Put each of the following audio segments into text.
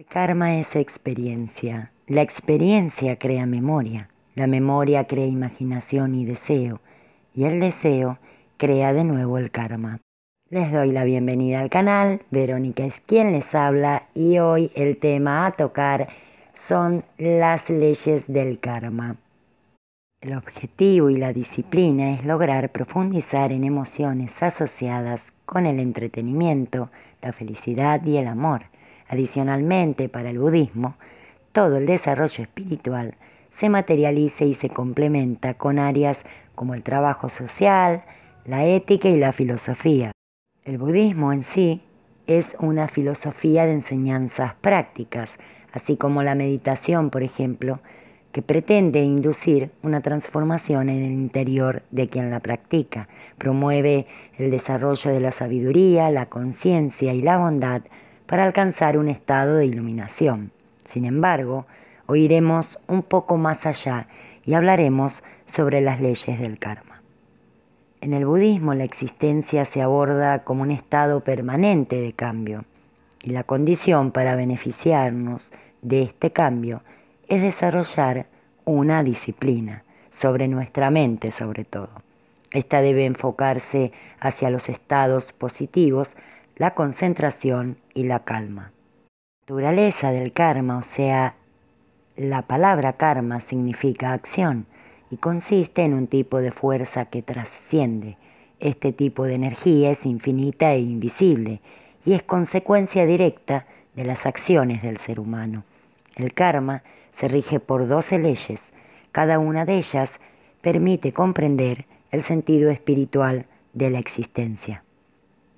El karma es experiencia. La experiencia crea memoria. La memoria crea imaginación y deseo. Y el deseo crea de nuevo el karma. Les doy la bienvenida al canal. Verónica es quien les habla y hoy el tema a tocar son las leyes del karma. El objetivo y la disciplina es lograr profundizar en emociones asociadas con el entretenimiento, la felicidad y el amor. Adicionalmente, para el budismo, todo el desarrollo espiritual se materializa y se complementa con áreas como el trabajo social, la ética y la filosofía. El budismo en sí es una filosofía de enseñanzas prácticas, así como la meditación, por ejemplo, que pretende inducir una transformación en el interior de quien la practica. Promueve el desarrollo de la sabiduría, la conciencia y la bondad para alcanzar un estado de iluminación. Sin embargo, hoy iremos un poco más allá y hablaremos sobre las leyes del karma. En el budismo la existencia se aborda como un estado permanente de cambio y la condición para beneficiarnos de este cambio es desarrollar una disciplina sobre nuestra mente sobre todo. Esta debe enfocarse hacia los estados positivos, la concentración y la calma. Naturaleza del karma, o sea, la palabra karma significa acción y consiste en un tipo de fuerza que trasciende. Este tipo de energía es infinita e invisible y es consecuencia directa de las acciones del ser humano. El karma se rige por doce leyes. Cada una de ellas permite comprender el sentido espiritual de la existencia.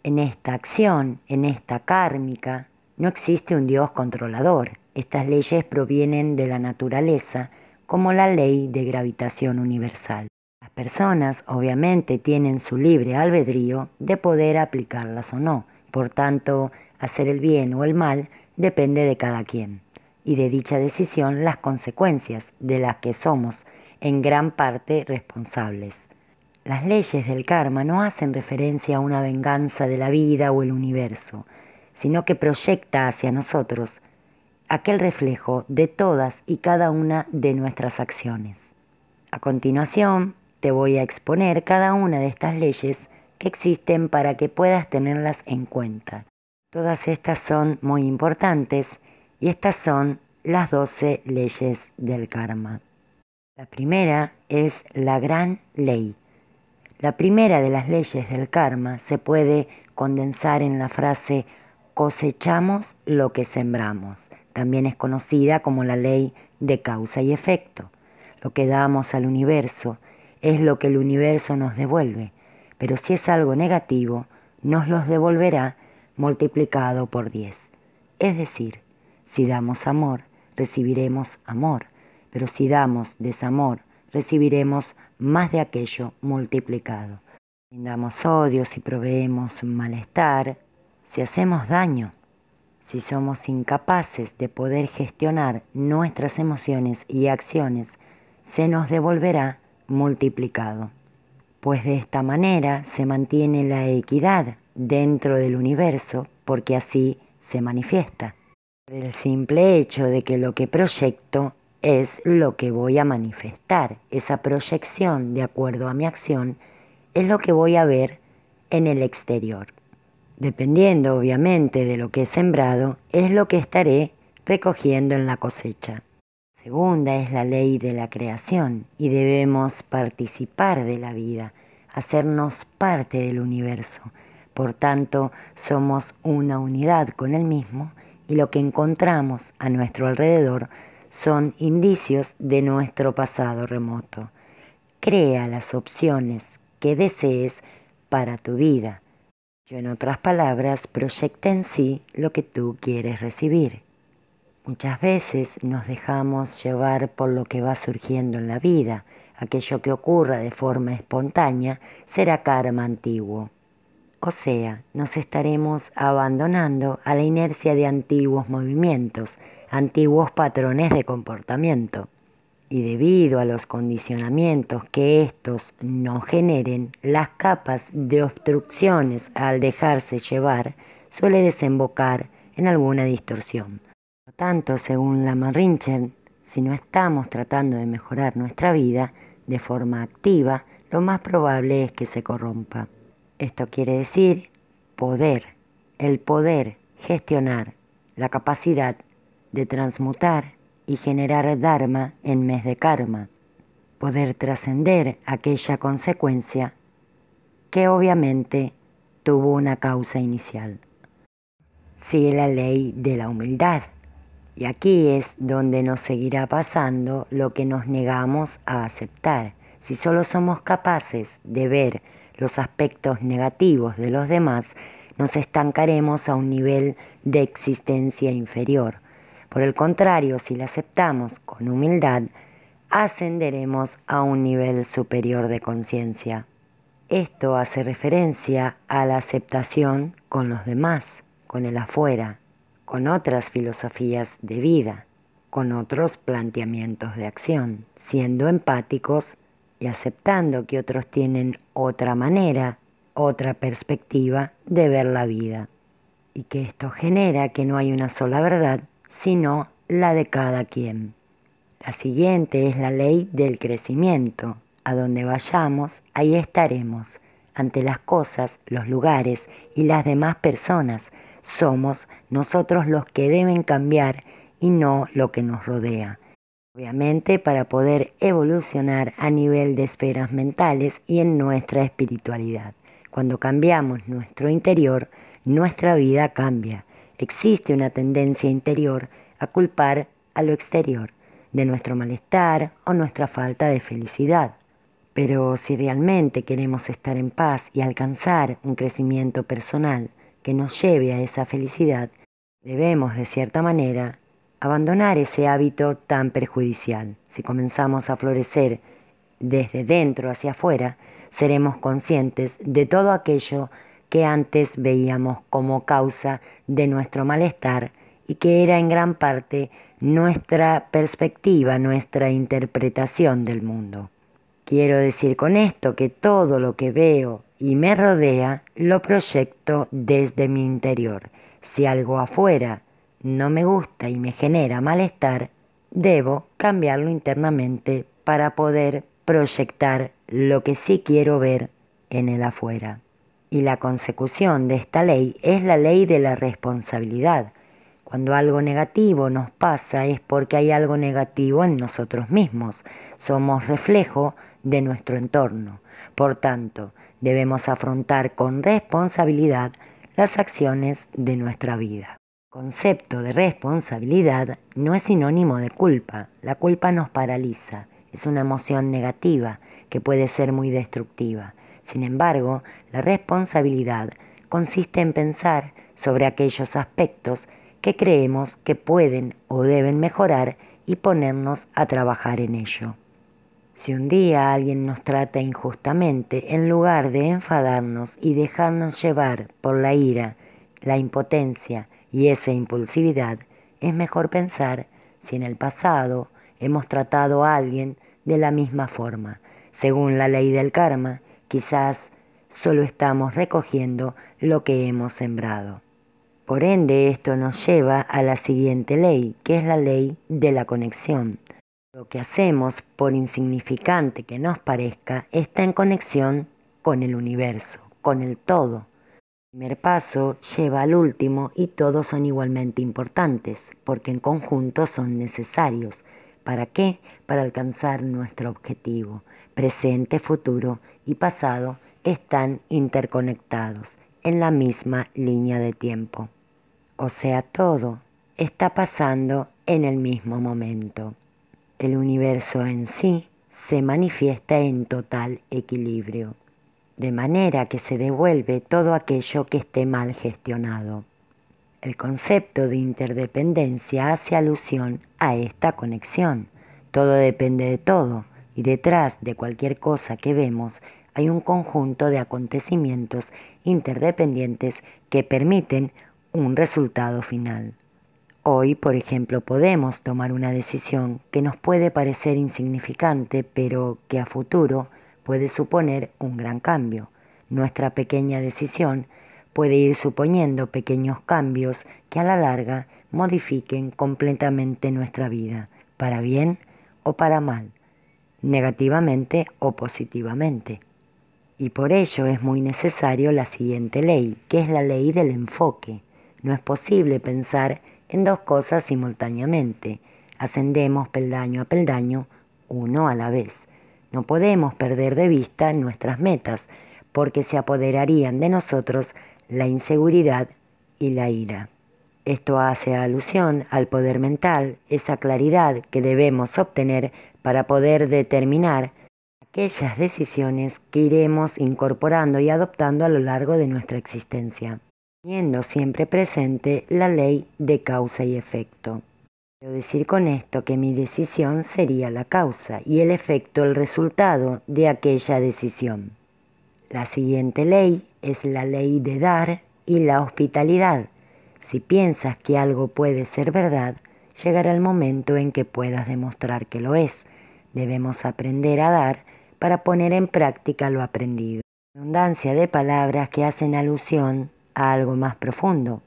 En esta acción, en esta kármica, no existe un Dios controlador. Estas leyes provienen de la naturaleza como la ley de gravitación universal. Las personas obviamente tienen su libre albedrío de poder aplicarlas o no. Por tanto, hacer el bien o el mal depende de cada quien y de dicha decisión las consecuencias de las que somos en gran parte responsables. Las leyes del karma no hacen referencia a una venganza de la vida o el universo, sino que proyecta hacia nosotros aquel reflejo de todas y cada una de nuestras acciones. A continuación, te voy a exponer cada una de estas leyes que existen para que puedas tenerlas en cuenta. Todas estas son muy importantes y estas son las doce leyes del karma. La primera es la gran ley. La primera de las leyes del karma se puede condensar en la frase cosechamos lo que sembramos. También es conocida como la ley de causa y efecto. Lo que damos al universo es lo que el universo nos devuelve, pero si es algo negativo, nos los devolverá multiplicado por 10. Es decir, si damos amor, recibiremos amor, pero si damos desamor, recibiremos más de aquello multiplicado. Si damos odio, si proveemos malestar, si hacemos daño, si somos incapaces de poder gestionar nuestras emociones y acciones, se nos devolverá multiplicado. Pues de esta manera se mantiene la equidad dentro del universo porque así se manifiesta el simple hecho de que lo que proyecto es lo que voy a manifestar. Esa proyección, de acuerdo a mi acción, es lo que voy a ver en el exterior. Dependiendo, obviamente, de lo que he sembrado, es lo que estaré recogiendo en la cosecha. Segunda es la ley de la creación y debemos participar de la vida, hacernos parte del universo. Por tanto, somos una unidad con el mismo y lo que encontramos a nuestro alrededor son indicios de nuestro pasado remoto. Crea las opciones que desees para tu vida. Yo en otras palabras, proyecta en sí lo que tú quieres recibir. Muchas veces nos dejamos llevar por lo que va surgiendo en la vida. Aquello que ocurra de forma espontánea será karma antiguo. O sea, nos estaremos abandonando a la inercia de antiguos movimientos, antiguos patrones de comportamiento. Y debido a los condicionamientos que estos no generen, las capas de obstrucciones al dejarse llevar suele desembocar en alguna distorsión. Por tanto, según la Rinchen, si no estamos tratando de mejorar nuestra vida de forma activa, lo más probable es que se corrompa. Esto quiere decir poder, el poder gestionar la capacidad de transmutar y generar dharma en mes de karma, poder trascender aquella consecuencia que obviamente tuvo una causa inicial. Sigue la ley de la humildad. Y aquí es donde nos seguirá pasando lo que nos negamos a aceptar. Si solo somos capaces de ver los aspectos negativos de los demás, nos estancaremos a un nivel de existencia inferior. Por el contrario, si la aceptamos con humildad, ascenderemos a un nivel superior de conciencia. Esto hace referencia a la aceptación con los demás, con el afuera, con otras filosofías de vida, con otros planteamientos de acción, siendo empáticos y aceptando que otros tienen otra manera, otra perspectiva de ver la vida, y que esto genera que no hay una sola verdad, sino la de cada quien. La siguiente es la ley del crecimiento. A donde vayamos, ahí estaremos, ante las cosas, los lugares y las demás personas, somos nosotros los que deben cambiar y no lo que nos rodea. Obviamente para poder evolucionar a nivel de esferas mentales y en nuestra espiritualidad. Cuando cambiamos nuestro interior, nuestra vida cambia. Existe una tendencia interior a culpar a lo exterior de nuestro malestar o nuestra falta de felicidad. Pero si realmente queremos estar en paz y alcanzar un crecimiento personal, que nos lleve a esa felicidad, debemos, de cierta manera, abandonar ese hábito tan perjudicial. Si comenzamos a florecer desde dentro hacia afuera, seremos conscientes de todo aquello que antes veíamos como causa de nuestro malestar y que era en gran parte nuestra perspectiva, nuestra interpretación del mundo. Quiero decir con esto que todo lo que veo y me rodea lo proyecto desde mi interior. Si algo afuera no me gusta y me genera malestar, debo cambiarlo internamente para poder proyectar lo que sí quiero ver en el afuera. Y la consecución de esta ley es la ley de la responsabilidad. Cuando algo negativo nos pasa es porque hay algo negativo en nosotros mismos. Somos reflejo de nuestro entorno. Por tanto, debemos afrontar con responsabilidad las acciones de nuestra vida. El concepto de responsabilidad no es sinónimo de culpa. La culpa nos paraliza. Es una emoción negativa que puede ser muy destructiva. Sin embargo, la responsabilidad consiste en pensar sobre aquellos aspectos que creemos que pueden o deben mejorar y ponernos a trabajar en ello. Si un día alguien nos trata injustamente, en lugar de enfadarnos y dejarnos llevar por la ira, la impotencia y esa impulsividad, es mejor pensar si en el pasado hemos tratado a alguien de la misma forma. Según la ley del karma, quizás solo estamos recogiendo lo que hemos sembrado. Por ende, esto nos lleva a la siguiente ley, que es la ley de la conexión. Lo que hacemos, por insignificante que nos parezca, está en conexión con el universo, con el todo. El primer paso lleva al último y todos son igualmente importantes, porque en conjunto son necesarios. ¿Para qué? Para alcanzar nuestro objetivo. Presente, futuro y pasado están interconectados en la misma línea de tiempo. O sea, todo está pasando en el mismo momento. El universo en sí se manifiesta en total equilibrio, de manera que se devuelve todo aquello que esté mal gestionado. El concepto de interdependencia hace alusión a esta conexión. Todo depende de todo y detrás de cualquier cosa que vemos hay un conjunto de acontecimientos interdependientes que permiten un resultado final. Hoy, por ejemplo, podemos tomar una decisión que nos puede parecer insignificante, pero que a futuro puede suponer un gran cambio. Nuestra pequeña decisión puede ir suponiendo pequeños cambios que a la larga modifiquen completamente nuestra vida, para bien o para mal, negativamente o positivamente. Y por ello es muy necesario la siguiente ley, que es la ley del enfoque. No es posible pensar en dos cosas simultáneamente. Ascendemos peldaño a peldaño, uno a la vez. No podemos perder de vista nuestras metas, porque se apoderarían de nosotros la inseguridad y la ira. Esto hace alusión al poder mental, esa claridad que debemos obtener para poder determinar aquellas decisiones que iremos incorporando y adoptando a lo largo de nuestra existencia, teniendo siempre presente la ley de causa y efecto. Quiero decir con esto que mi decisión sería la causa y el efecto el resultado de aquella decisión. La siguiente ley es la ley de dar y la hospitalidad. Si piensas que algo puede ser verdad, llegará el momento en que puedas demostrar que lo es. Debemos aprender a dar para poner en práctica lo aprendido. Abundancia de palabras que hacen alusión a algo más profundo.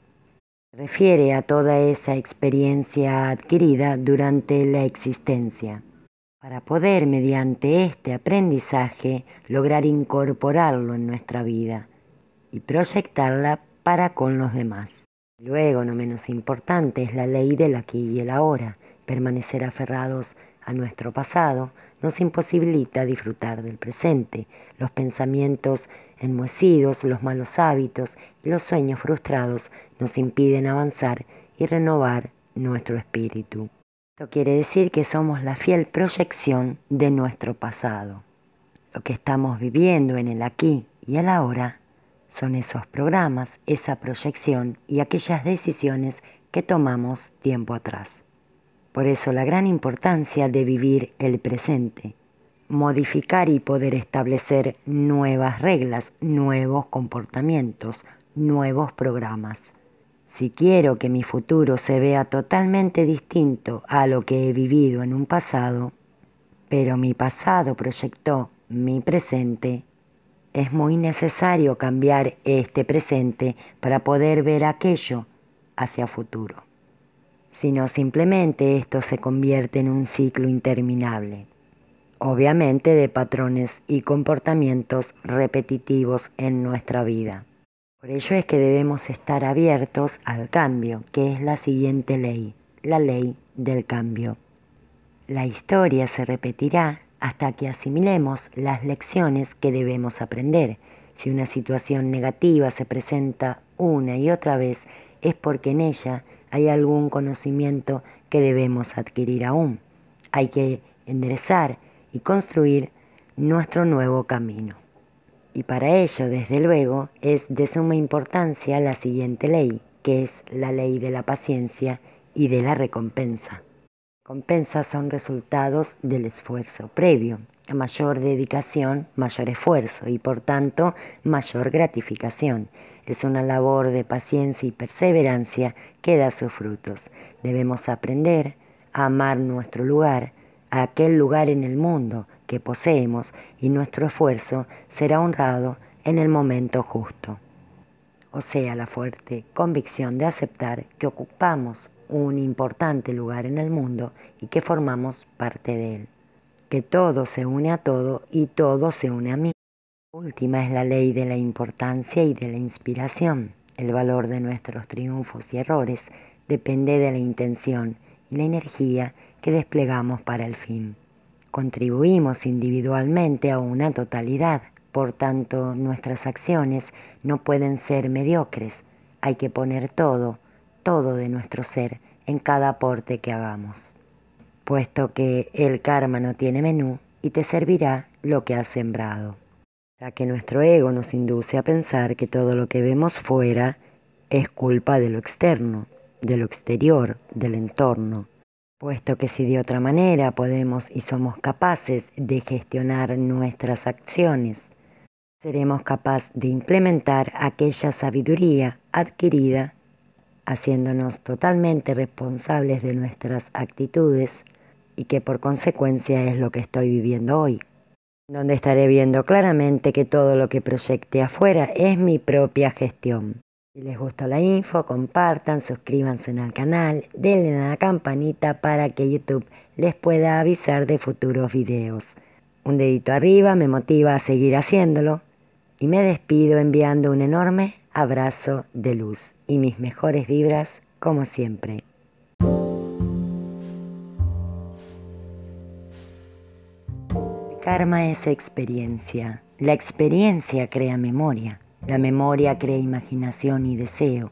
Refiere a toda esa experiencia adquirida durante la existencia, para poder mediante este aprendizaje lograr incorporarlo en nuestra vida y proyectarla para con los demás. Luego, no menos importante, es la ley del aquí y el ahora, permanecer aferrados a nuestro pasado nos imposibilita disfrutar del presente. Los pensamientos enmohecidos, los malos hábitos y los sueños frustrados nos impiden avanzar y renovar nuestro espíritu. Esto quiere decir que somos la fiel proyección de nuestro pasado. Lo que estamos viviendo en el aquí y el ahora son esos programas, esa proyección y aquellas decisiones que tomamos tiempo atrás. Por eso la gran importancia de vivir el presente, modificar y poder establecer nuevas reglas, nuevos comportamientos, nuevos programas. Si quiero que mi futuro se vea totalmente distinto a lo que he vivido en un pasado, pero mi pasado proyectó mi presente, es muy necesario cambiar este presente para poder ver aquello hacia futuro sino simplemente esto se convierte en un ciclo interminable, obviamente de patrones y comportamientos repetitivos en nuestra vida. Por ello es que debemos estar abiertos al cambio, que es la siguiente ley, la ley del cambio. La historia se repetirá hasta que asimilemos las lecciones que debemos aprender. Si una situación negativa se presenta una y otra vez, es porque en ella hay algún conocimiento que debemos adquirir aún. Hay que enderezar y construir nuestro nuevo camino. Y para ello, desde luego, es de suma importancia la siguiente ley, que es la ley de la paciencia y de la recompensa. Recompensas son resultados del esfuerzo previo. A mayor dedicación, mayor esfuerzo y por tanto mayor gratificación. Es una labor de paciencia y perseverancia que da sus frutos. Debemos aprender a amar nuestro lugar, a aquel lugar en el mundo que poseemos y nuestro esfuerzo será honrado en el momento justo. O sea, la fuerte convicción de aceptar que ocupamos un importante lugar en el mundo y que formamos parte de él. Que todo se une a todo y todo se une a mí última es la ley de la importancia y de la inspiración. El valor de nuestros triunfos y errores depende de la intención y la energía que desplegamos para el fin. Contribuimos individualmente a una totalidad, por tanto nuestras acciones no pueden ser mediocres. Hay que poner todo, todo de nuestro ser en cada aporte que hagamos, puesto que el karma no tiene menú y te servirá lo que has sembrado. Ya que nuestro ego nos induce a pensar que todo lo que vemos fuera es culpa de lo externo, de lo exterior, del entorno, puesto que si de otra manera podemos y somos capaces de gestionar nuestras acciones, seremos capaces de implementar aquella sabiduría adquirida, haciéndonos totalmente responsables de nuestras actitudes y que por consecuencia es lo que estoy viviendo hoy. donde estaré viendo claramente que todo lo que proyecte afuera es mi propia gestión. Si les gusta la info, compartan, suscríbanse al canal, denle a la campanita para que YouTube les pueda avisar de futuros videos. Un dedito arriba me motiva a seguir haciéndolo y me despido enviando un enorme abrazo de luz y mis mejores vibras como siempre. karma es experiencia. La experiencia crea memoria. La memoria crea imaginación y deseo,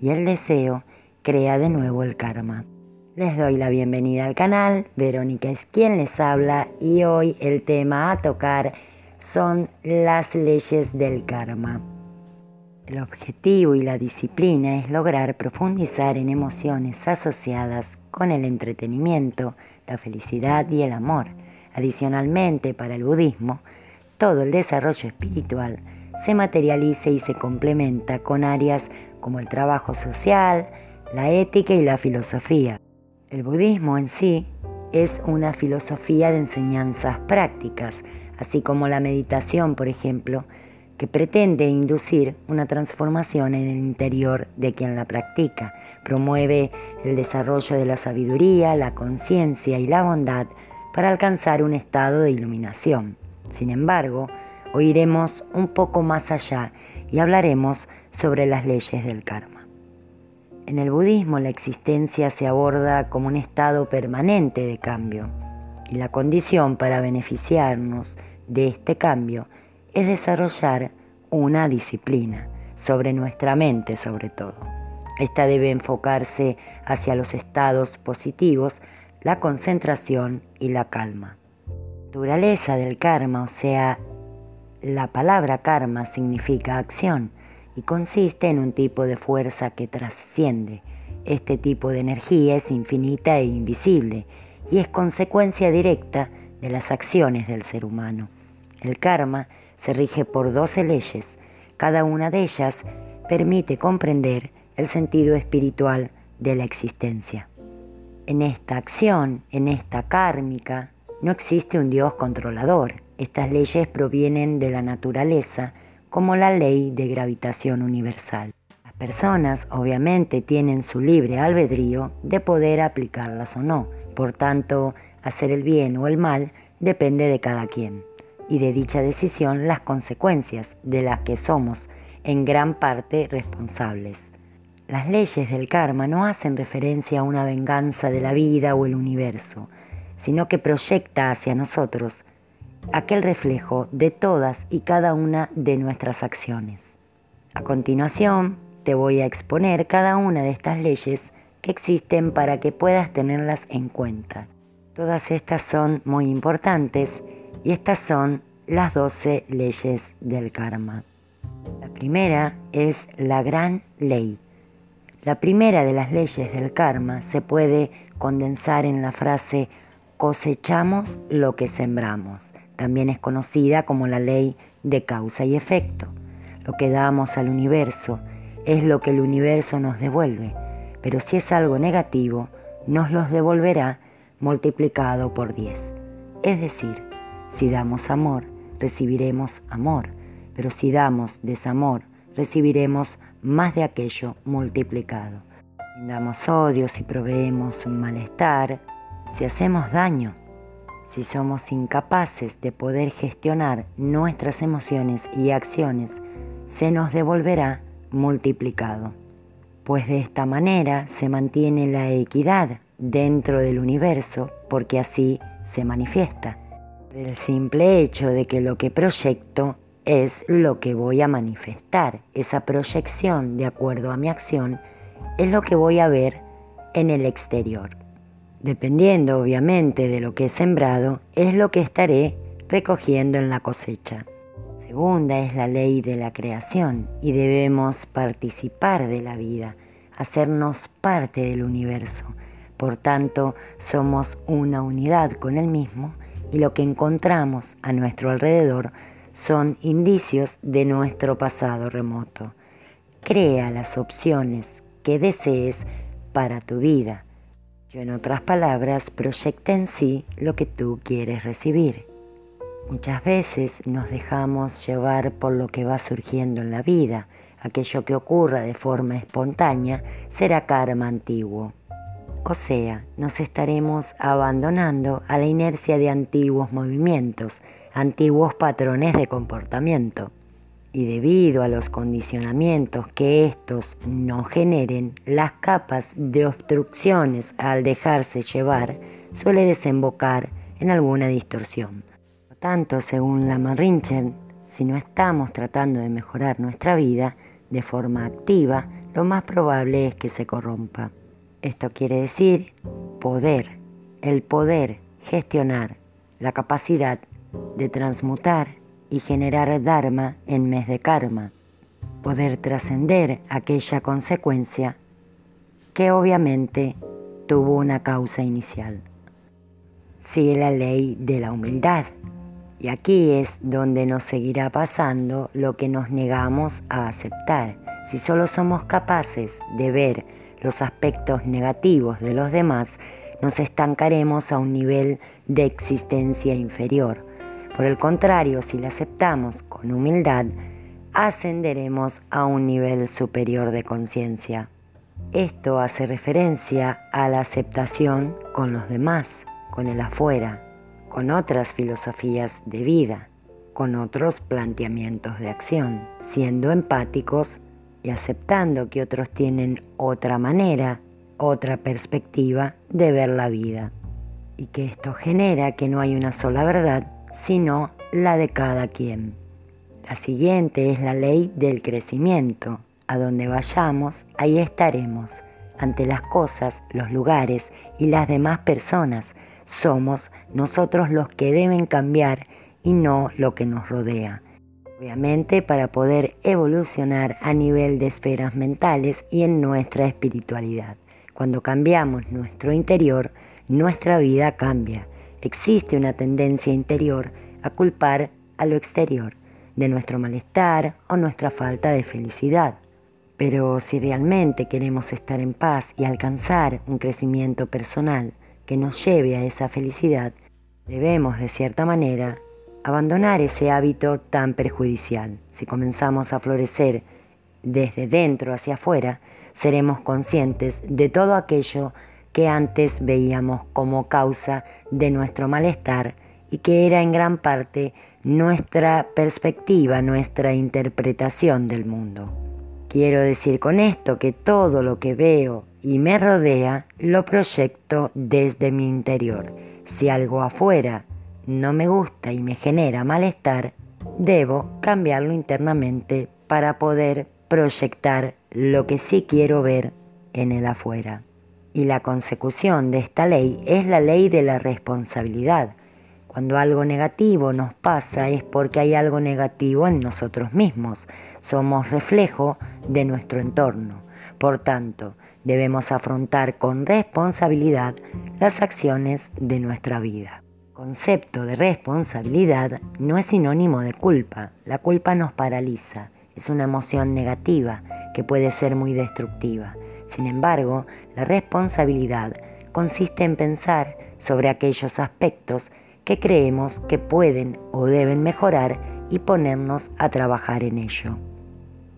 y el deseo crea de nuevo el karma. Les doy la bienvenida al canal, Verónica es quien les habla y hoy el tema a tocar son las leyes del karma. El objetivo y la disciplina es lograr profundizar en emociones asociadas con el entretenimiento, la felicidad y el amor. Adicionalmente, para el budismo, todo el desarrollo espiritual se materializa y se complementa con áreas como el trabajo social, la ética y la filosofía. El budismo en sí es una filosofía de enseñanzas prácticas, así como la meditación, por ejemplo, que pretende inducir una transformación en el interior de quien la practica. Promueve el desarrollo de la sabiduría, la conciencia y la bondad para alcanzar un estado de iluminación. Sin embargo, Hoy iremos un poco más allá y hablaremos sobre las leyes del karma. En el budismo la existencia se aborda como un estado permanente de cambio y la condición para beneficiarnos de este cambio es desarrollar una disciplina sobre nuestra mente sobre todo. Esta debe enfocarse hacia los estados positivos, la concentración y la calma. Naturaleza del karma, o sea, la palabra karma significa acción y consiste en un tipo de fuerza que trasciende. Este tipo de energía es infinita e invisible y es consecuencia directa de las acciones del ser humano. El karma se rige por 12 leyes. Cada una de ellas permite comprender el sentido espiritual de la existencia. En esta acción, en esta kármica, no existe un Dios controlador, estas leyes provienen de la naturaleza como la ley de gravitación universal. Las personas obviamente tienen su libre albedrío de poder aplicarlas o no. Por tanto, hacer el bien o el mal depende de cada quien y de dicha decisión las consecuencias de las que somos en gran parte responsables. Las leyes del karma no hacen referencia a una venganza de la vida o el universo, sino que proyecta hacia nosotros aquel reflejo de todas y cada una de nuestras acciones. A continuación, te voy a exponer cada una de estas leyes que existen para que puedas tenerlas en cuenta. Todas estas son muy importantes y estas son las 12 leyes del karma. La primera es la gran ley. La primera de las leyes del karma se puede condensar en la frase cosechamos lo que sembramos. También es conocida como la ley de causa y efecto. Lo que damos al universo es lo que el universo nos devuelve, pero si es algo negativo, nos los devolverá multiplicado por 10. Es decir, si damos amor, recibiremos amor, pero si damos desamor, recibiremos más de aquello multiplicado. Si damos odio, si proveemos malestar, si hacemos daño, si somos incapaces de poder gestionar nuestras emociones y acciones, se nos devolverá multiplicado. Pues de esta manera se mantiene la equidad dentro del universo porque así se manifiesta. El simple hecho de que lo que proyecto es lo que voy a manifestar. Esa proyección de acuerdo a mi acción es lo que voy a ver en el exterior. Dependiendo obviamente de lo que he sembrado, es lo que estaré recogiendo en la cosecha. Segunda es la ley de la creación y debemos participar de la vida, hacernos parte del universo. Por tanto, somos una unidad con el mismo y lo que encontramos a nuestro alrededor son indicios de nuestro pasado remoto. Crea las opciones que desees para tu vida yo, en otras palabras, proyecta en sí lo que tú quieres recibir. Muchas veces nos dejamos llevar por lo que va surgiendo en la vida. Aquello que ocurra de forma espontánea será karma antiguo. O sea, nos estaremos abandonando a la inercia de antiguos movimientos, antiguos patrones de comportamiento. Y debido a los condicionamientos que estos no generen, las capas de obstrucciones al dejarse llevar suele desembocar en alguna distorsión. Por tanto, según la Rinchen, si no estamos tratando de mejorar nuestra vida de forma activa, lo más probable es que se corrompa. Esto quiere decir poder, el poder gestionar, la capacidad de transmutar y generar dharma en mes de karma, poder trascender aquella consecuencia que obviamente tuvo una causa inicial. Sigue la ley de la humildad y aquí es donde nos seguirá pasando lo que nos negamos a aceptar. Si solo somos capaces de ver los aspectos negativos de los demás, nos estancaremos a un nivel de existencia inferior. Por el contrario, si la aceptamos con humildad, ascenderemos a un nivel superior de conciencia. Esto hace referencia a la aceptación con los demás, con el afuera, con otras filosofías de vida, con otros planteamientos de acción, siendo empáticos y aceptando que otros tienen otra manera, otra perspectiva de ver la vida. Y que esto genera que no hay una sola verdad, sino la de cada quien. La siguiente es la ley del crecimiento. A donde vayamos, ahí estaremos. Ante las cosas, los lugares y las demás personas, somos nosotros los que deben cambiar y no lo que nos rodea obviamente para poder evolucionar a nivel de esferas mentales y en nuestra espiritualidad. Cuando cambiamos nuestro interior, nuestra vida cambia. Existe una tendencia interior a culpar a lo exterior de nuestro malestar o nuestra falta de felicidad. Pero si realmente queremos estar en paz y alcanzar un crecimiento personal que nos lleve a esa felicidad, debemos de cierta manera abandonar ese hábito tan perjudicial. Si comenzamos a florecer desde dentro hacia afuera, seremos conscientes de todo aquello que antes veíamos como causa de nuestro malestar y que era en gran parte nuestra perspectiva, nuestra interpretación del mundo. Quiero decir con esto que todo lo que veo y me rodea lo proyecto desde mi interior. Si algo afuera no me gusta y me genera malestar, debo cambiarlo internamente para poder proyectar lo que sí quiero ver en el afuera. Y la consecución de esta ley es la ley de la responsabilidad. Cuando algo negativo nos pasa es porque hay algo negativo en nosotros mismos. Somos reflejo de nuestro entorno. Por tanto, debemos afrontar con responsabilidad las acciones de nuestra vida concepto de responsabilidad no es sinónimo de culpa. La culpa nos paraliza, es una emoción negativa que puede ser muy destructiva. Sin embargo, la responsabilidad consiste en pensar sobre aquellos aspectos que creemos que pueden o deben mejorar y ponernos a trabajar en ello.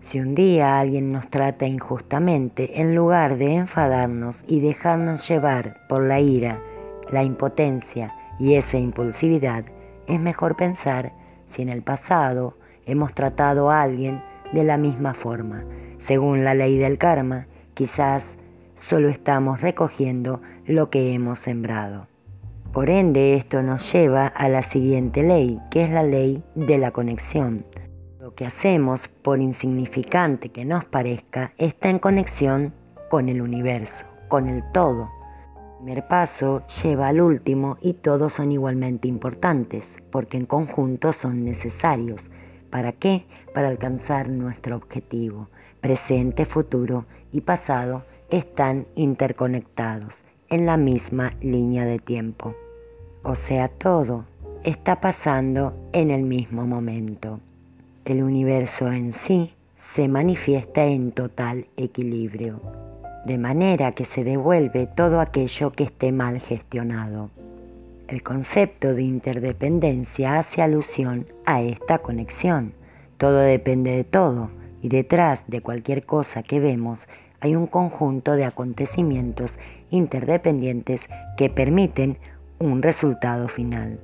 Si un día alguien nos trata injustamente, en lugar de enfadarnos y dejarnos llevar por la ira, la impotencia, y esa impulsividad, es mejor pensar si en el pasado hemos tratado a alguien de la misma forma. Según la ley del karma, quizás solo estamos recogiendo lo que hemos sembrado. Por ende, esto nos lleva a la siguiente ley, que es la ley de la conexión. Lo que hacemos, por insignificante que nos parezca, está en conexión con el universo, con el todo primer paso lleva al último y todos son igualmente importantes, porque en conjunto son necesarios. ¿Para qué? Para alcanzar nuestro objetivo. Presente, futuro y pasado están interconectados en la misma línea de tiempo. O sea, todo está pasando en el mismo momento. El universo en sí se manifiesta en total equilibrio de manera que se devuelve todo aquello que esté mal gestionado. El concepto de interdependencia hace alusión a esta conexión. Todo depende de todo y detrás de cualquier cosa que vemos hay un conjunto de acontecimientos interdependientes que permiten un resultado final.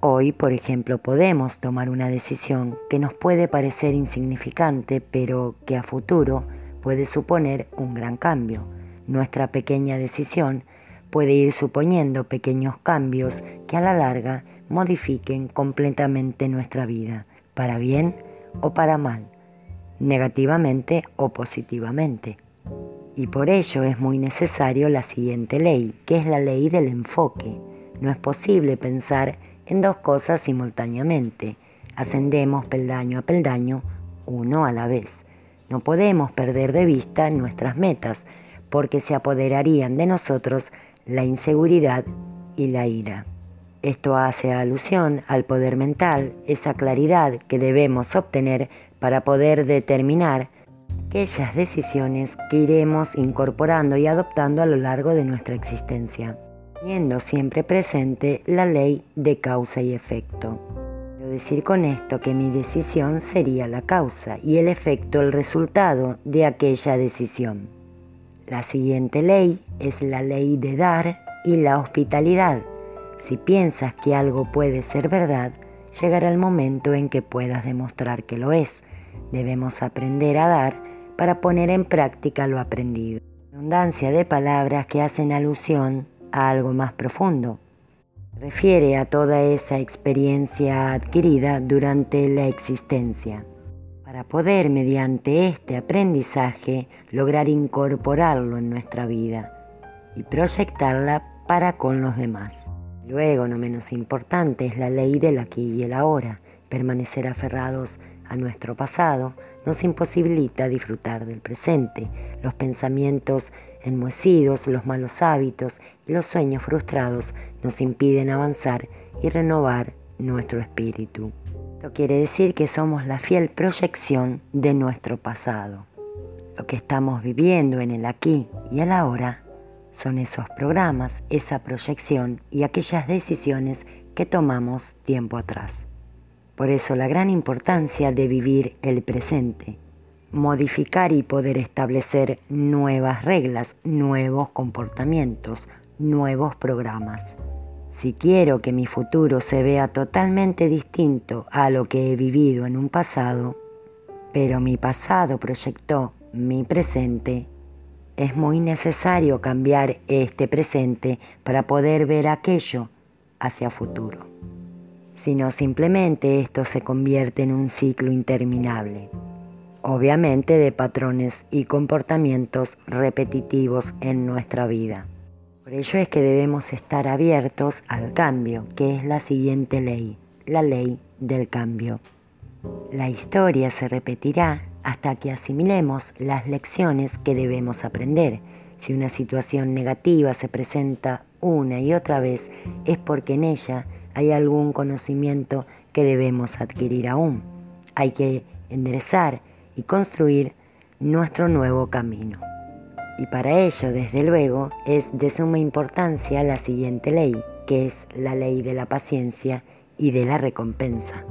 Hoy, por ejemplo, podemos tomar una decisión que nos puede parecer insignificante, pero que a futuro puede suponer un gran cambio. Nuestra pequeña decisión puede ir suponiendo pequeños cambios que a la larga modifiquen completamente nuestra vida, para bien o para mal, negativamente o positivamente. Y por ello es muy necesario la siguiente ley, que es la ley del enfoque. No es posible pensar en dos cosas simultáneamente. Ascendemos peldaño a peldaño, uno a la vez. No podemos perder de vista nuestras metas, porque se apoderarían de nosotros la inseguridad y la ira. Esto hace alusión al poder mental, esa claridad que debemos obtener para poder determinar aquellas decisiones que iremos incorporando y adoptando a lo largo de nuestra existencia, teniendo siempre presente la ley de causa y efecto. Decir con esto que mi decisión sería la causa y el efecto el resultado de aquella decisión. La siguiente ley es la ley de dar y la hospitalidad. Si piensas que algo puede ser verdad, llegará el momento en que puedas demostrar que lo es. Debemos aprender a dar para poner en práctica lo aprendido. Abundancia de palabras que hacen alusión a algo más profundo. Refiere a toda esa experiencia adquirida durante la existencia, para poder mediante este aprendizaje lograr incorporarlo en nuestra vida y proyectarla para con los demás. Luego, no menos importante, es la ley del aquí y el ahora, permanecer aferrados a nuestro pasado nos imposibilita disfrutar del presente. Los pensamientos enmohecidos, los malos hábitos y los sueños frustrados nos impiden avanzar y renovar nuestro espíritu. Esto quiere decir que somos la fiel proyección de nuestro pasado. Lo que estamos viviendo en el aquí y el ahora son esos programas, esa proyección y aquellas decisiones que tomamos tiempo atrás. Por eso la gran importancia de vivir el presente, modificar y poder establecer nuevas reglas, nuevos comportamientos, nuevos programas. Si quiero que mi futuro se vea totalmente distinto a lo que he vivido en un pasado, pero mi pasado proyectó mi presente, es muy necesario cambiar este presente para poder ver aquello hacia futuro sino simplemente esto se convierte en un ciclo interminable, obviamente de patrones y comportamientos repetitivos en nuestra vida. Por ello es que debemos estar abiertos al cambio, que es la siguiente ley, la ley del cambio. La historia se repetirá hasta que asimilemos las lecciones que debemos aprender. Si una situación negativa se presenta una y otra vez, es porque en ella hay algún conocimiento que debemos adquirir aún. Hay que enderezar y construir nuestro nuevo camino. Y para ello, desde luego, es de suma importancia la siguiente ley, que es la ley de la paciencia y de la recompensa.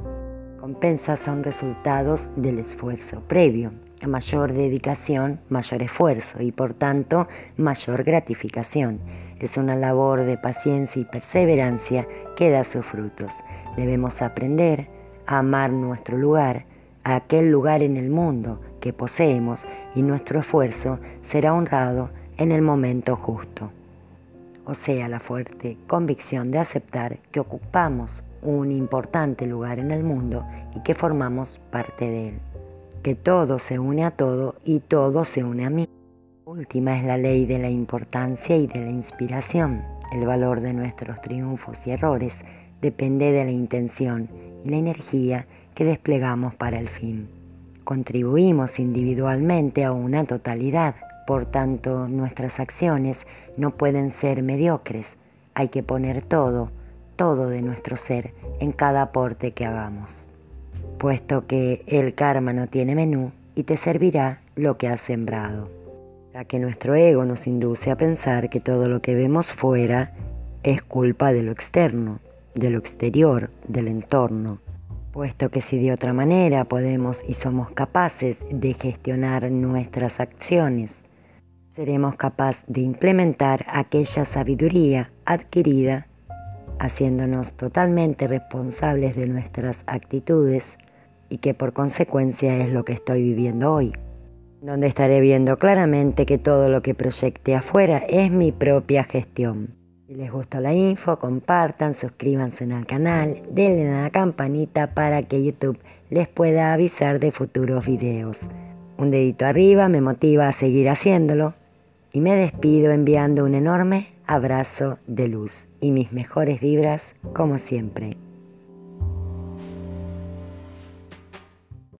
Recompensas son resultados del esfuerzo previo. A mayor dedicación, mayor esfuerzo y por tanto mayor gratificación. Es una labor de paciencia y perseverancia que da sus frutos. Debemos aprender a amar nuestro lugar, aquel lugar en el mundo que poseemos y nuestro esfuerzo será honrado en el momento justo. O sea, la fuerte convicción de aceptar que ocupamos un importante lugar en el mundo y que formamos parte de él. Que todo se une a todo y todo se une a mí última es la ley de la importancia y de la inspiración. El valor de nuestros triunfos y errores depende de la intención y la energía que desplegamos para el fin. Contribuimos individualmente a una totalidad, por tanto nuestras acciones no pueden ser mediocres. Hay que poner todo, todo de nuestro ser en cada aporte que hagamos. Puesto que el karma no tiene menú y te servirá lo que has sembrado ya que nuestro ego nos induce a pensar que todo lo que vemos fuera es culpa de lo externo, de lo exterior, del entorno, puesto que si de otra manera podemos y somos capaces de gestionar nuestras acciones, seremos capaces de implementar aquella sabiduría adquirida, haciéndonos totalmente responsables de nuestras actitudes y que por consecuencia es lo que estoy viviendo hoy, donde estaré viendo claramente que todo lo que proyecte afuera es mi propia gestión. Si les gustó la info, compartan, suscríbanse al canal, denle a la campanita para que YouTube les pueda avisar de futuros videos. Un dedito arriba me motiva a seguir haciéndolo y me despido enviando un enorme abrazo de luz y mis mejores vibras como siempre.